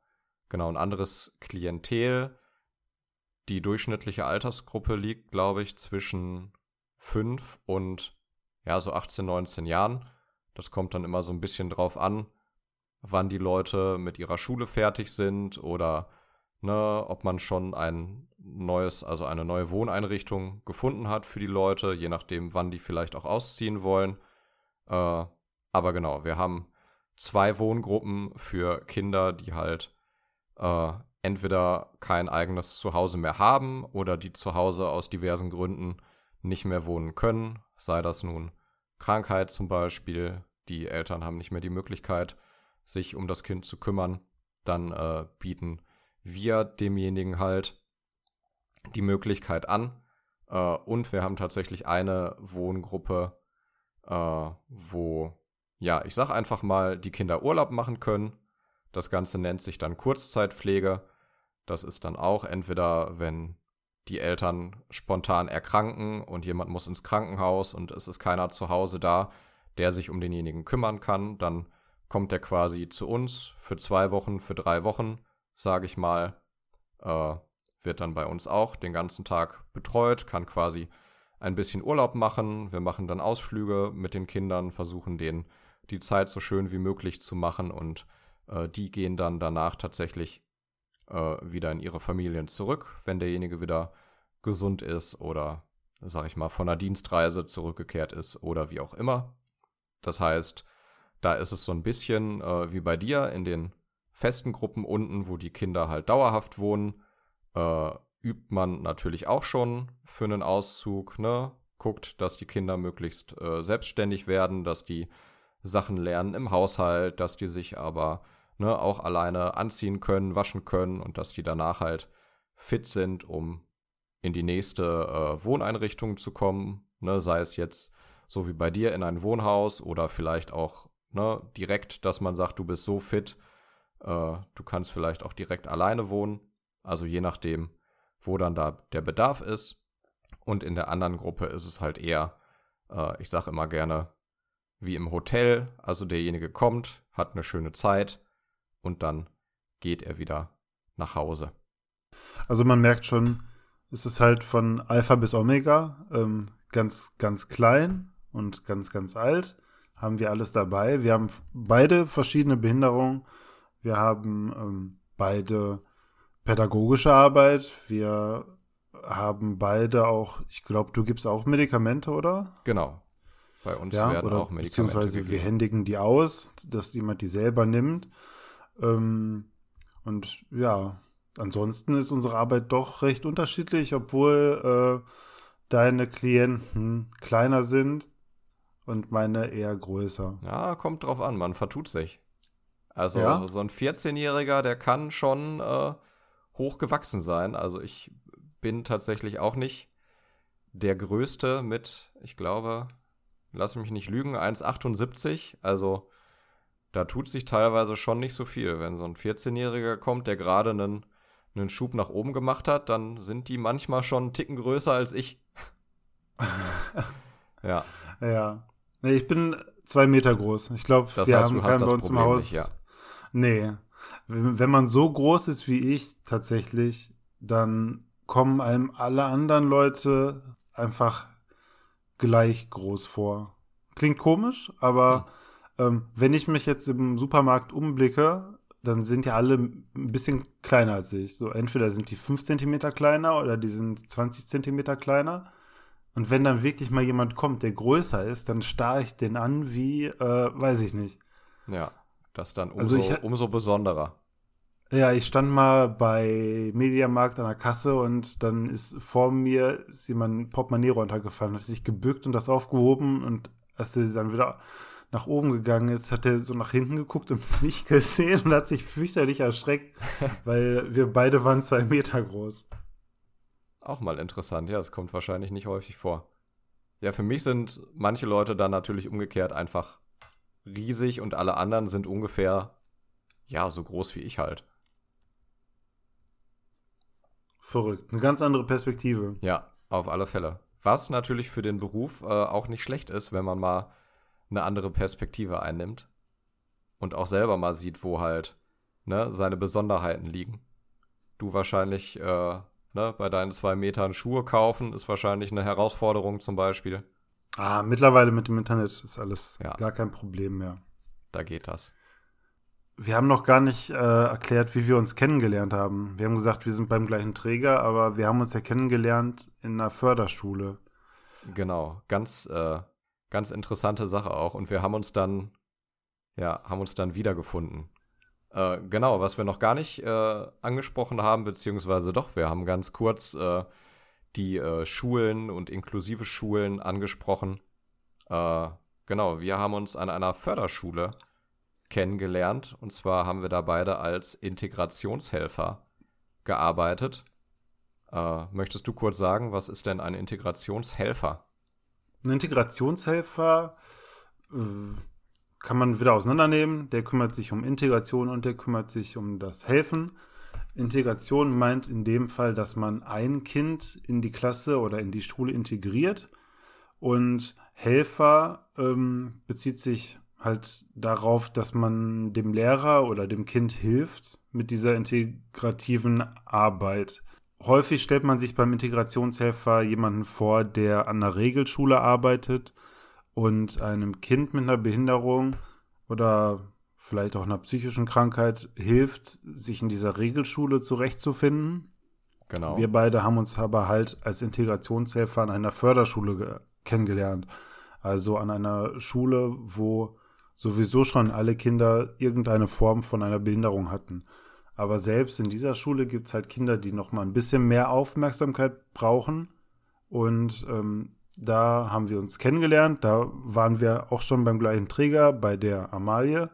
genau ein anderes Klientel. Die durchschnittliche Altersgruppe liegt, glaube ich, zwischen 5 und ja, so 18, 19 Jahren. Das kommt dann immer so ein bisschen drauf an, wann die Leute mit ihrer Schule fertig sind oder ne, ob man schon ein neues, also eine neue Wohneinrichtung gefunden hat für die Leute, je nachdem, wann die vielleicht auch ausziehen wollen. Äh, aber genau, wir haben zwei Wohngruppen für Kinder, die halt äh, entweder kein eigenes Zuhause mehr haben oder die zu Hause aus diversen Gründen nicht mehr wohnen können, sei das nun Krankheit zum Beispiel, die Eltern haben nicht mehr die Möglichkeit, sich um das Kind zu kümmern, dann äh, bieten wir demjenigen halt die Möglichkeit an. Äh, und wir haben tatsächlich eine Wohngruppe, äh, wo, ja, ich sag einfach mal, die Kinder Urlaub machen können. Das Ganze nennt sich dann Kurzzeitpflege. Das ist dann auch entweder, wenn die Eltern spontan erkranken und jemand muss ins Krankenhaus und es ist keiner zu Hause da, der sich um denjenigen kümmern kann, dann kommt er quasi zu uns für zwei Wochen, für drei Wochen, sage ich mal, äh, wird dann bei uns auch den ganzen Tag betreut, kann quasi ein bisschen Urlaub machen. Wir machen dann Ausflüge mit den Kindern, versuchen denen die Zeit so schön wie möglich zu machen und äh, die gehen dann danach tatsächlich äh, wieder in ihre Familien zurück, wenn derjenige wieder gesund ist oder, sag ich mal, von einer Dienstreise zurückgekehrt ist oder wie auch immer. Das heißt, da ist es so ein bisschen äh, wie bei dir in den festen Gruppen unten, wo die Kinder halt dauerhaft wohnen, äh, übt man natürlich auch schon für einen Auszug, ne? Guckt, dass die Kinder möglichst äh, selbstständig werden, dass die Sachen lernen im Haushalt, dass die sich aber ne, auch alleine anziehen können, waschen können und dass die danach halt fit sind, um in die nächste äh, Wohneinrichtung zu kommen, ne, sei es jetzt so wie bei dir in ein Wohnhaus oder vielleicht auch ne, direkt, dass man sagt, du bist so fit, äh, du kannst vielleicht auch direkt alleine wohnen, also je nachdem, wo dann da der Bedarf ist. Und in der anderen Gruppe ist es halt eher, äh, ich sage immer gerne, wie im Hotel, also derjenige kommt, hat eine schöne Zeit, und dann geht er wieder nach Hause. Also man merkt schon, es ist halt von Alpha bis Omega, ähm, ganz, ganz klein und ganz, ganz alt. Haben wir alles dabei. Wir haben beide verschiedene Behinderungen. Wir haben ähm, beide pädagogische Arbeit. Wir haben beide auch, ich glaube, du gibst auch Medikamente, oder? Genau. Bei uns ja, werden oder auch Medikamente beziehungsweise gegeben. wir händigen die aus, dass jemand die selber nimmt. Ähm, und ja, ansonsten ist unsere Arbeit doch recht unterschiedlich, obwohl äh, deine Klienten kleiner sind und meine eher größer. Ja, kommt drauf an, man vertut sich. Also Ja? so ein 14-Jähriger, der kann schon äh, hochgewachsen sein. Also ich bin tatsächlich auch nicht der Größte mit, ich glaube, lass mich nicht lügen, 1,78. Also da tut sich teilweise schon nicht so viel. Wenn so ein 14-Jähriger kommt, der gerade einen, einen Schub nach oben gemacht hat, dann sind die manchmal schon einen Ticken größer als ich. <laughs> ja, Ja. Nee, ich bin zwei Meter groß. Ich glaube, wir heißt, haben keinen bei uns im Problem Haus. nicht, ja. Nee. Wenn, man so groß ist wie ich tatsächlich, dann kommen einem alle anderen Leute einfach gleich groß vor. Klingt komisch, aber ähm, wenn ich mich jetzt im Supermarkt umblicke, dann sind ja alle ein bisschen kleiner als ich. So entweder sind die 5 Zentimeter kleiner oder die sind 20 Zentimeter kleiner. Und wenn dann wirklich mal jemand kommt, der größer ist, dann starre ich den an wie, äh, weiß ich nicht. Ja, das dann umso, Also ich- umso besonderer. Ja, ich stand mal bei Mediamarkt an der Kasse und dann ist vor mir ist jemand ein Portemonnaie runtergefallen, hat sich gebückt und das aufgehoben und als er dann wieder nach oben gegangen ist, hat er so nach hinten geguckt und <laughs> mich gesehen und hat sich fürchterlich erschreckt, <laughs> weil wir beide waren zwei Meter groß. Auch mal interessant, ja, es kommt wahrscheinlich nicht häufig vor. Ja, für mich sind manche Leute dann natürlich umgekehrt einfach riesig und alle anderen sind ungefähr, ja, so groß wie ich halt. Verrückt. Eine ganz andere Perspektive. Ja, auf alle Fälle. Was natürlich für den Beruf äh, auch nicht schlecht ist, wenn man mal eine andere Perspektive einnimmt und auch selber mal sieht, wo halt ne, seine Besonderheiten liegen. Du wahrscheinlich äh, ne, bei deinen zwei Metern Schuhe kaufen, ist wahrscheinlich eine Herausforderung zum Beispiel. Ah, mittlerweile mit dem Internet ist alles Ja. gar kein Problem mehr. Da geht das. Wir haben noch gar nicht äh, erklärt, wie wir uns kennengelernt haben. Wir haben gesagt, wir sind beim gleichen Träger, aber wir haben uns ja kennengelernt in einer Förderschule. Genau, ganz, äh, ganz interessante Sache auch. Und wir haben uns dann, ja, haben uns dann wiedergefunden. Äh, genau, was wir noch gar nicht äh, angesprochen haben, beziehungsweise doch, wir haben ganz kurz äh, die äh, Schulen und inklusive Schulen angesprochen. Äh, genau, wir haben uns an einer Förderschule kennengelernt. Und zwar haben wir da beide als Integrationshelfer gearbeitet. Möchtest du kurz sagen, was ist denn ein Integrationshelfer? Ein Integrationshelfer kann man wieder auseinandernehmen. Der kümmert sich um Integration und der kümmert sich um das Helfen. Integration meint in dem Fall, dass man ein Kind in die Klasse oder in die Schule integriert. Und Helfer ähm, bezieht sich halt darauf, dass man dem Lehrer oder dem Kind hilft mit dieser integrativen Arbeit. Häufig stellt man sich beim Integrationshelfer jemanden vor, der an einer Regelschule arbeitet und einem Kind mit einer Behinderung oder vielleicht auch einer psychischen Krankheit hilft, sich in dieser Regelschule zurechtzufinden. Genau. Wir beide haben uns aber halt als Integrationshelfer an einer Förderschule ge- kennengelernt. Also an einer Schule, wo sowieso schon alle Kinder irgendeine Form von einer Behinderung hatten. Aber selbst in dieser Schule gibt es halt Kinder, die noch mal ein bisschen mehr Aufmerksamkeit brauchen. Und ähm, da haben wir uns kennengelernt. Da waren wir auch schon beim gleichen Träger, bei der Amalie.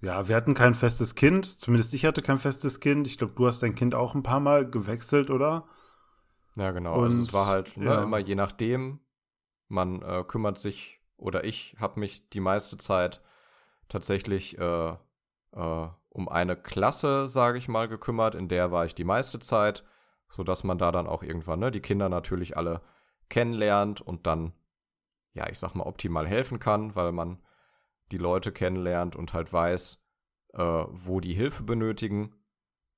Ja, wir hatten kein festes Kind. Zumindest ich hatte kein festes Kind. Ich glaube, du hast dein Kind auch ein paar Mal gewechselt, oder? Ja, genau. also es Und, war halt ne, ja. immer je nachdem, man äh, kümmert sich oder ich habe mich die meiste Zeit tatsächlich äh, äh, um eine Klasse, sage ich mal, gekümmert. In der war ich die meiste Zeit, sodass man da dann auch irgendwann ne, die Kinder natürlich alle kennenlernt und dann, ja, ich sag mal, optimal helfen kann, weil man die Leute kennenlernt und halt weiß, äh, wo die Hilfe benötigen.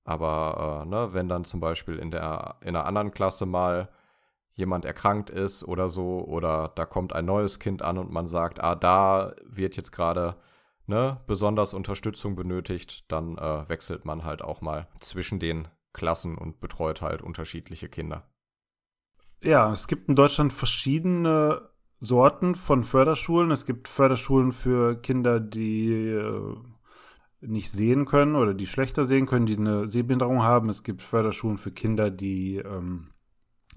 Aber äh, ne, wenn dann zum Beispiel in der in einer anderen Klasse mal jemand erkrankt ist oder so, oder da kommt ein neues Kind an und man sagt, ah, da wird jetzt gerade ne, besonders Unterstützung benötigt, dann äh, wechselt man halt auch mal zwischen den Klassen und betreut halt unterschiedliche Kinder. Ja, es gibt in Deutschland verschiedene Sorten von Förderschulen. Es gibt Förderschulen für Kinder, die äh, nicht sehen können oder die schlechter sehen können, die eine Sehbehinderung haben. Es gibt Förderschulen für Kinder, die ähm,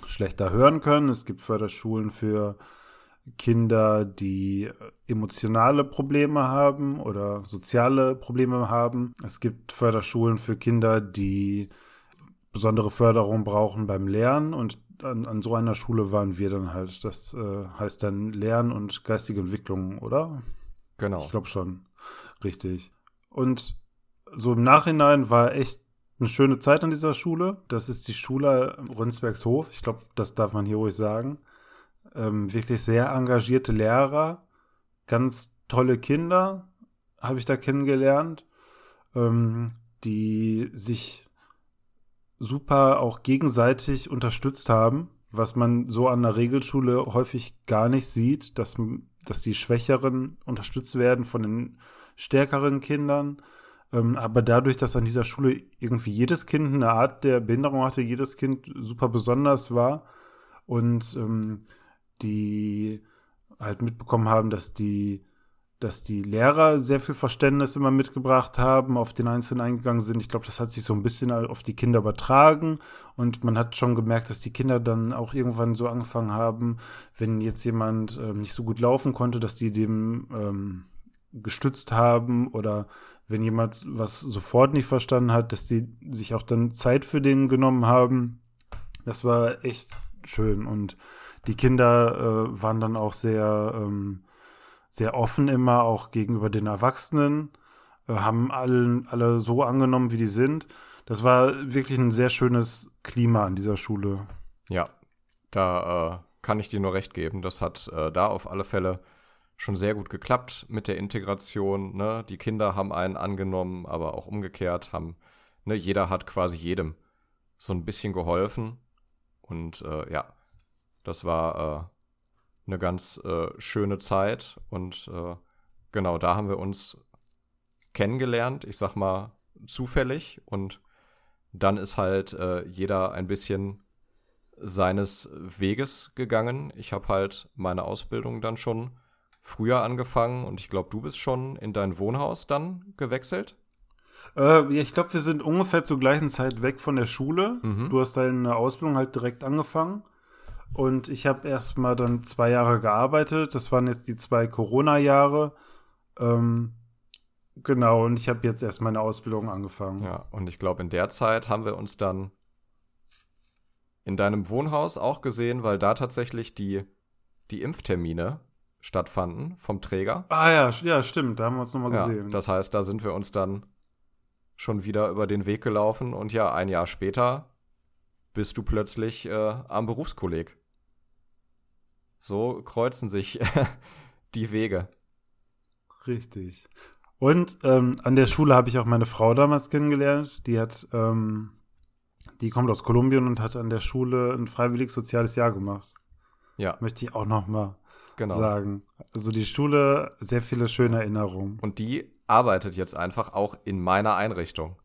schlechter hören können. Es gibt Förderschulen für Kinder, die emotionale Probleme haben oder soziale Probleme haben. Es gibt Förderschulen für Kinder, die besondere Förderung brauchen beim Lernen und an, an so einer Schule waren wir dann halt. Das äh, heißt dann Lernen und geistige Entwicklung, oder? Genau. Ich glaube schon. Richtig. Und so im Nachhinein war echt eine schöne Zeit an dieser Schule. Das ist die Schule Rünsbergshof. Ich glaube, das darf man hier ruhig sagen. Ähm, wirklich sehr engagierte Lehrer, ganz tolle Kinder habe ich da kennengelernt, ähm, die sich super auch gegenseitig unterstützt haben, was man so an der Regelschule häufig gar nicht sieht, dass, dass die Schwächeren unterstützt werden von den stärkeren Kindern. Ähm, aber dadurch, dass an dieser Schule irgendwie jedes Kind eine Art der Behinderung hatte, jedes Kind super besonders war und ähm, die halt mitbekommen haben, dass die dass die Lehrer sehr viel Verständnis immer mitgebracht haben, auf den Einzelnen eingegangen sind. Ich glaube, das hat sich so ein bisschen auf die Kinder übertragen und man hat schon gemerkt, dass die Kinder dann auch irgendwann so angefangen haben, wenn jetzt jemand äh, nicht so gut laufen konnte, dass die dem ähm, gestützt haben oder wenn jemand was sofort nicht verstanden hat, dass die sich auch dann Zeit für den genommen haben. Das war echt schön und die Kinder äh, waren dann auch sehr, ähm, sehr offen immer, auch gegenüber den Erwachsenen, äh, haben allen, alle so angenommen, wie die sind. Das war wirklich ein sehr schönes Klima an dieser Schule. Ja, da äh, kann ich dir nur recht geben. Das hat äh, da auf alle Fälle schon sehr gut geklappt mit der Integration. Ne? Die Kinder haben einen angenommen, aber auch umgekehrt haben, ne, jeder hat quasi jedem so ein bisschen geholfen. Und äh, ja, das war äh, eine ganz äh, schöne Zeit. Und äh, genau, da haben wir uns kennengelernt, ich sag mal zufällig. Und dann ist halt äh, jeder ein bisschen seines Weges gegangen. Ich habe halt meine Ausbildung dann schon früher angefangen und ich glaube, du bist schon in dein Wohnhaus dann gewechselt. Äh, ich glaube, wir sind ungefähr zur gleichen Zeit weg von der Schule. Mhm. Du hast deine Ausbildung halt direkt angefangen. Und ich habe erst mal dann zwei Jahre gearbeitet. Das waren jetzt die zwei Corona-Jahre. Ähm, genau, und ich habe jetzt erst meine Ausbildung angefangen. Ja, und ich glaube, in der Zeit haben wir uns dann in deinem Wohnhaus auch gesehen, weil da tatsächlich die, die Impftermine stattfanden vom Träger. Ah ja, ja, stimmt, da haben wir uns nochmal ja, gesehen. Das heißt, da sind wir uns dann schon wieder über den Weg gelaufen und ja, ein Jahr später bist du plötzlich äh, am Berufskolleg. So kreuzen sich <laughs> die Wege. Richtig. Und ähm, an der Schule habe ich auch meine Frau damals kennengelernt. Die hat, ähm, die kommt aus Kolumbien und hat an der Schule ein freiwilliges soziales Jahr gemacht. Ja. Möchte ich auch noch mal genau. sagen. Also die Schule, sehr viele schöne Erinnerungen. Und die arbeitet jetzt einfach auch in meiner Einrichtung.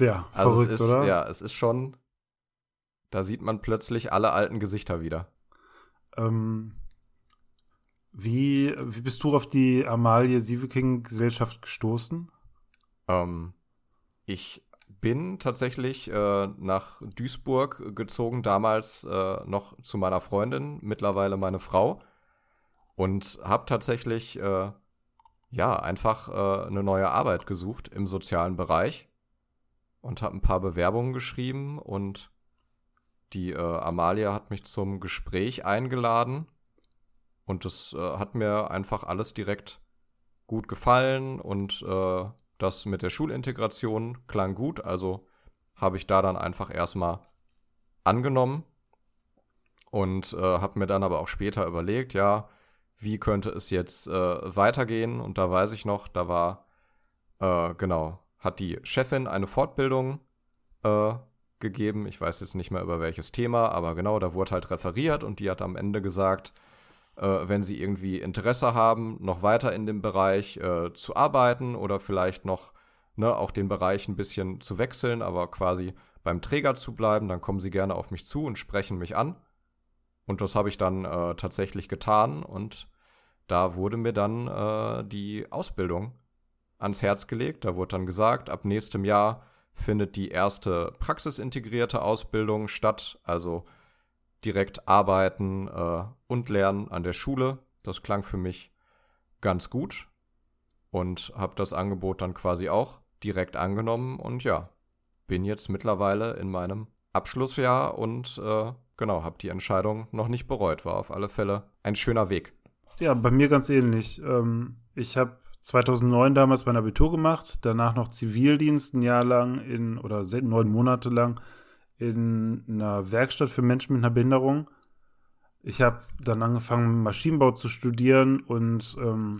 Ja, also verrückt, es ist, oder? Ja, es ist schon, da sieht man plötzlich alle alten Gesichter wieder. Ähm, wie, wie bist du auf die Amalie Sieveking Gesellschaft gestoßen? Ähm, ich bin tatsächlich äh, nach Duisburg gezogen, damals äh, noch zu meiner Freundin, mittlerweile meine Frau. Und habe tatsächlich, äh, ja, einfach äh, eine neue Arbeit gesucht im sozialen Bereich. Und habe ein paar Bewerbungen geschrieben und die äh, Amalia hat mich zum Gespräch eingeladen und das äh, hat mir einfach alles direkt gut gefallen und äh, das mit der Schulintegration klang gut, also habe ich da dann einfach erstmal angenommen und äh, habe mir dann aber auch später überlegt, ja, wie könnte es jetzt äh, weitergehen? Und da weiß ich noch, da war äh, genau, hat die Chefin eine Fortbildung gegeben. Ich weiß jetzt nicht mehr über welches Thema, aber genau, da wurde halt referiert und die hat am Ende gesagt, äh, wenn sie irgendwie Interesse haben, noch weiter in dem Bereich äh, zu arbeiten oder vielleicht noch ne, auch den Bereich ein bisschen zu wechseln, aber quasi beim Träger zu bleiben, dann kommen sie gerne auf mich zu und sprechen mich an. Und das habe ich dann äh, tatsächlich getan und da wurde mir dann äh, die Ausbildung ans Herz gelegt. Da wurde dann gesagt, ab nächstem Jahr findet die erste praxisintegrierte Ausbildung statt, also direkt arbeiten äh, und lernen an der Schule. Das klang für mich ganz gut und habe das Angebot dann quasi auch direkt angenommen und ja, bin jetzt mittlerweile in meinem Abschlussjahr und äh, genau, habe die Entscheidung noch nicht bereut. War auf alle Fälle ein schöner Weg. Ja, bei mir ganz ähnlich. Ähm, ich habe 2009 damals mein Abitur gemacht, danach noch Zivildienst ein Jahr lang in oder neun Monate lang in einer Werkstatt für Menschen mit einer Behinderung. Ich habe dann angefangen, Maschinenbau zu studieren und ähm,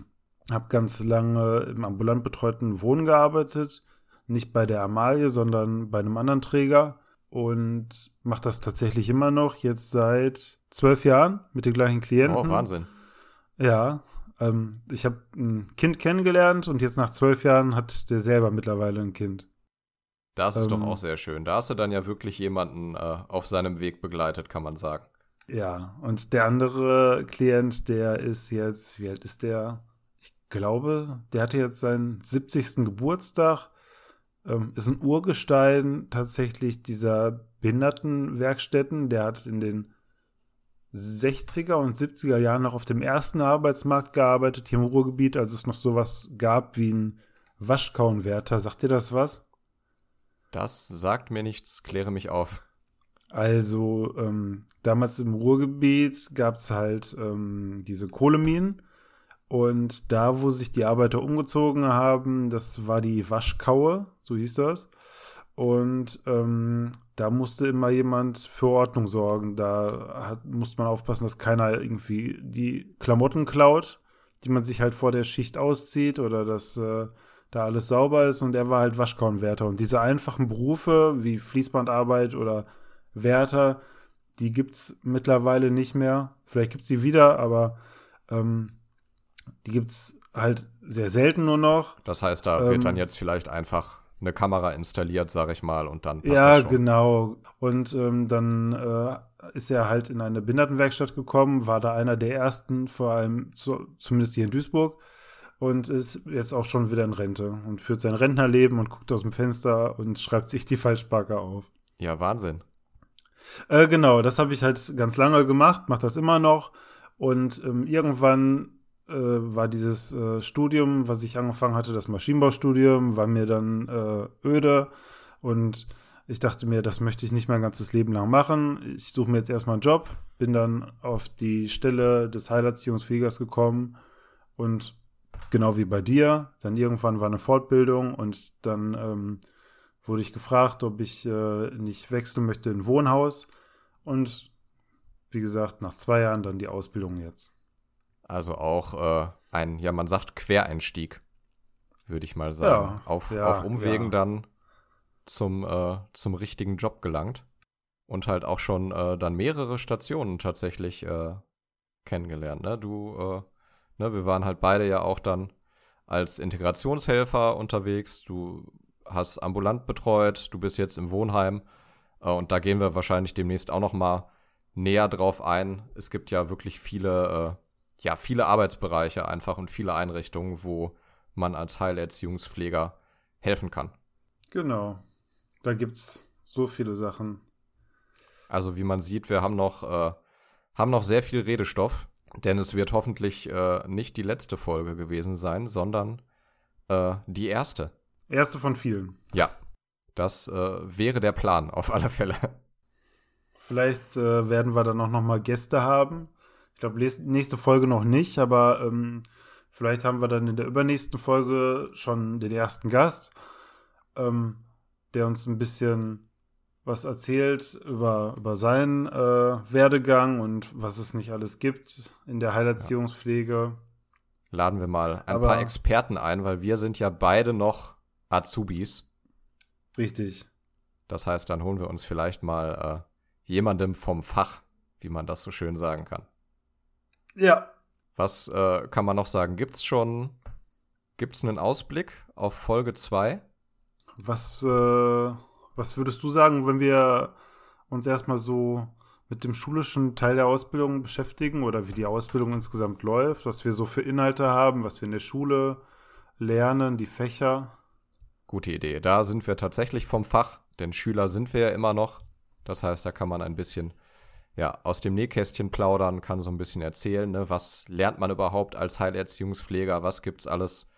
habe ganz lange im ambulant betreuten Wohnen gearbeitet. Nicht bei der Amalie, sondern bei einem anderen Träger. Und mache das tatsächlich immer noch, jetzt seit zwölf Jahren mit den gleichen Klienten. Oh, Wahnsinn. Ja, ähm, ich habe ein Kind kennengelernt und jetzt nach zwölf Jahren hat der selber mittlerweile ein Kind. Das ist ähm, doch auch sehr schön. Da hast du dann ja wirklich jemanden äh, auf seinem Weg begleitet, kann man sagen. Ja, und der andere Klient, der ist jetzt, wie alt ist der? Ich glaube, der hatte jetzt seinen 70. Geburtstag. Ähm, ist ein Urgestein tatsächlich dieser Behindertenwerkstätten. Der hat in den 60er und 70er Jahren noch auf dem ersten Arbeitsmarkt gearbeitet, hier im Ruhrgebiet, als es noch sowas gab wie ein Waschkauenwärter. Sagt dir das was? Das sagt mir nichts, kläre mich auf. Also, ähm, damals im Ruhrgebiet gab es halt ähm, diese Kohleminen. Und da, wo sich die Arbeiter umgezogen haben, das war die Waschkaue, so hieß das. Und ähm, da musste immer jemand für Ordnung sorgen. Da hat, musste man aufpassen, dass keiner irgendwie die Klamotten klaut, die man sich halt vor der Schicht auszieht oder dass äh, da alles sauber ist. Und er war halt Waschkornwärter. Und diese einfachen Berufe wie Fließbandarbeit oder Wärter, die gibt es mittlerweile nicht mehr. Vielleicht gibt es sie wieder, aber ähm, die gibt es halt sehr selten nur noch. Das heißt, da ähm, wird dann jetzt vielleicht einfach eine Kamera installiert, sage ich mal, und dann passt Ja, genau. Und ähm, dann äh, ist er halt in eine Behindertenwerkstatt gekommen, war da einer der ersten, vor allem zu, zumindest hier in Duisburg, und ist jetzt auch schon wieder in Rente und führt sein Rentnerleben und guckt aus dem Fenster und schreibt sich die Falschparker auf. Ja, Wahnsinn. Äh, genau, das habe ich halt ganz lange gemacht, mache das immer noch. Und ähm, irgendwann äh, war dieses äh, Studium, was ich angefangen hatte, das Maschinenbaustudium, war mir dann äh, öde und ich dachte mir, das möchte ich nicht mein ganzes Leben lang machen. Ich suche mir jetzt erstmal einen Job, bin dann auf die Stelle des Heilerziehungsfliegers gekommen und genau wie bei dir, dann irgendwann war eine Fortbildung und dann ähm, wurde ich gefragt, ob ich äh, nicht wechseln möchte in ein Wohnhaus und wie gesagt, nach zwei Jahren dann die Ausbildung jetzt. Also auch äh, ein, ja, man sagt Quereinstieg, würde ich mal sagen. Ja, auf, ja, auf Umwegen ja. dann zum, äh, zum richtigen Job gelangt. Und halt auch schon äh, dann mehrere Stationen tatsächlich äh, kennengelernt. Ne? Du, äh, ne, wir waren halt beide ja auch dann als Integrationshelfer unterwegs. Du hast ambulant betreut, du bist jetzt im Wohnheim. Äh, und da gehen wir wahrscheinlich demnächst auch noch mal näher drauf ein. Es gibt ja wirklich viele ja, viele Arbeitsbereiche einfach und viele Einrichtungen, wo man als Heilerziehungspfleger helfen kann. Genau. Da gibt es so viele Sachen. Also wie man sieht, wir haben noch, äh, haben noch sehr viel Redestoff, denn es wird hoffentlich äh, nicht die letzte Folge gewesen sein, sondern äh, die erste. Erste von vielen. Ja, das äh, wäre der Plan auf alle Fälle. Vielleicht äh, werden wir dann auch noch mal Gäste haben. Ich glaube, nächste Folge noch nicht, aber ähm, vielleicht haben wir dann in der übernächsten Folge schon den ersten Gast, ähm, der uns ein bisschen was erzählt über, über seinen äh, Werdegang und was es nicht alles gibt in der Heilerziehungspflege. Laden wir mal ein aber, paar Experten ein, weil wir sind ja beide noch Azubis. Richtig. Das heißt, dann holen wir uns vielleicht mal äh, jemandem vom Fach, wie man das so schön sagen kann. Ja. Was äh, kann man noch sagen? Gibt's schon, gibt's einen Ausblick auf Folge 2? Was, äh, was würdest du sagen, wenn wir uns erstmal so mit dem schulischen Teil der Ausbildung beschäftigen oder wie die Ausbildung insgesamt läuft, was wir so für Inhalte haben, was wir in der Schule lernen, die Fächer? Gute Idee. Da sind wir tatsächlich vom Fach, denn Schüler sind wir ja immer noch. Das heißt, da kann man ein bisschen ja, aus dem Nähkästchen plaudern, kann so ein bisschen erzählen, ne, was lernt man überhaupt als Heilerziehungspfleger, was gibt's alles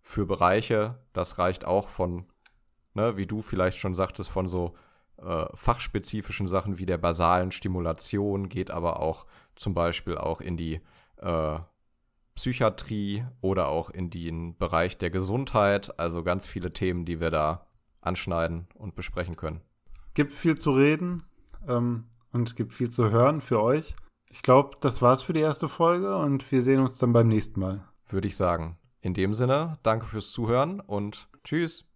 für Bereiche. Das reicht auch von, ne, wie du vielleicht schon sagtest, von so äh, fachspezifischen Sachen wie der basalen Stimulation, geht aber auch zum Beispiel auch in die äh, Psychiatrie oder auch in den Bereich der Gesundheit. Also ganz viele Themen, die wir da anschneiden und besprechen können. Gibt viel zu reden ähm, und es gibt viel zu hören für euch. Ich glaube, das war's für die erste Folge und wir sehen uns dann beim nächsten Mal. Würde ich sagen. In dem Sinne, danke fürs Zuhören und tschüss.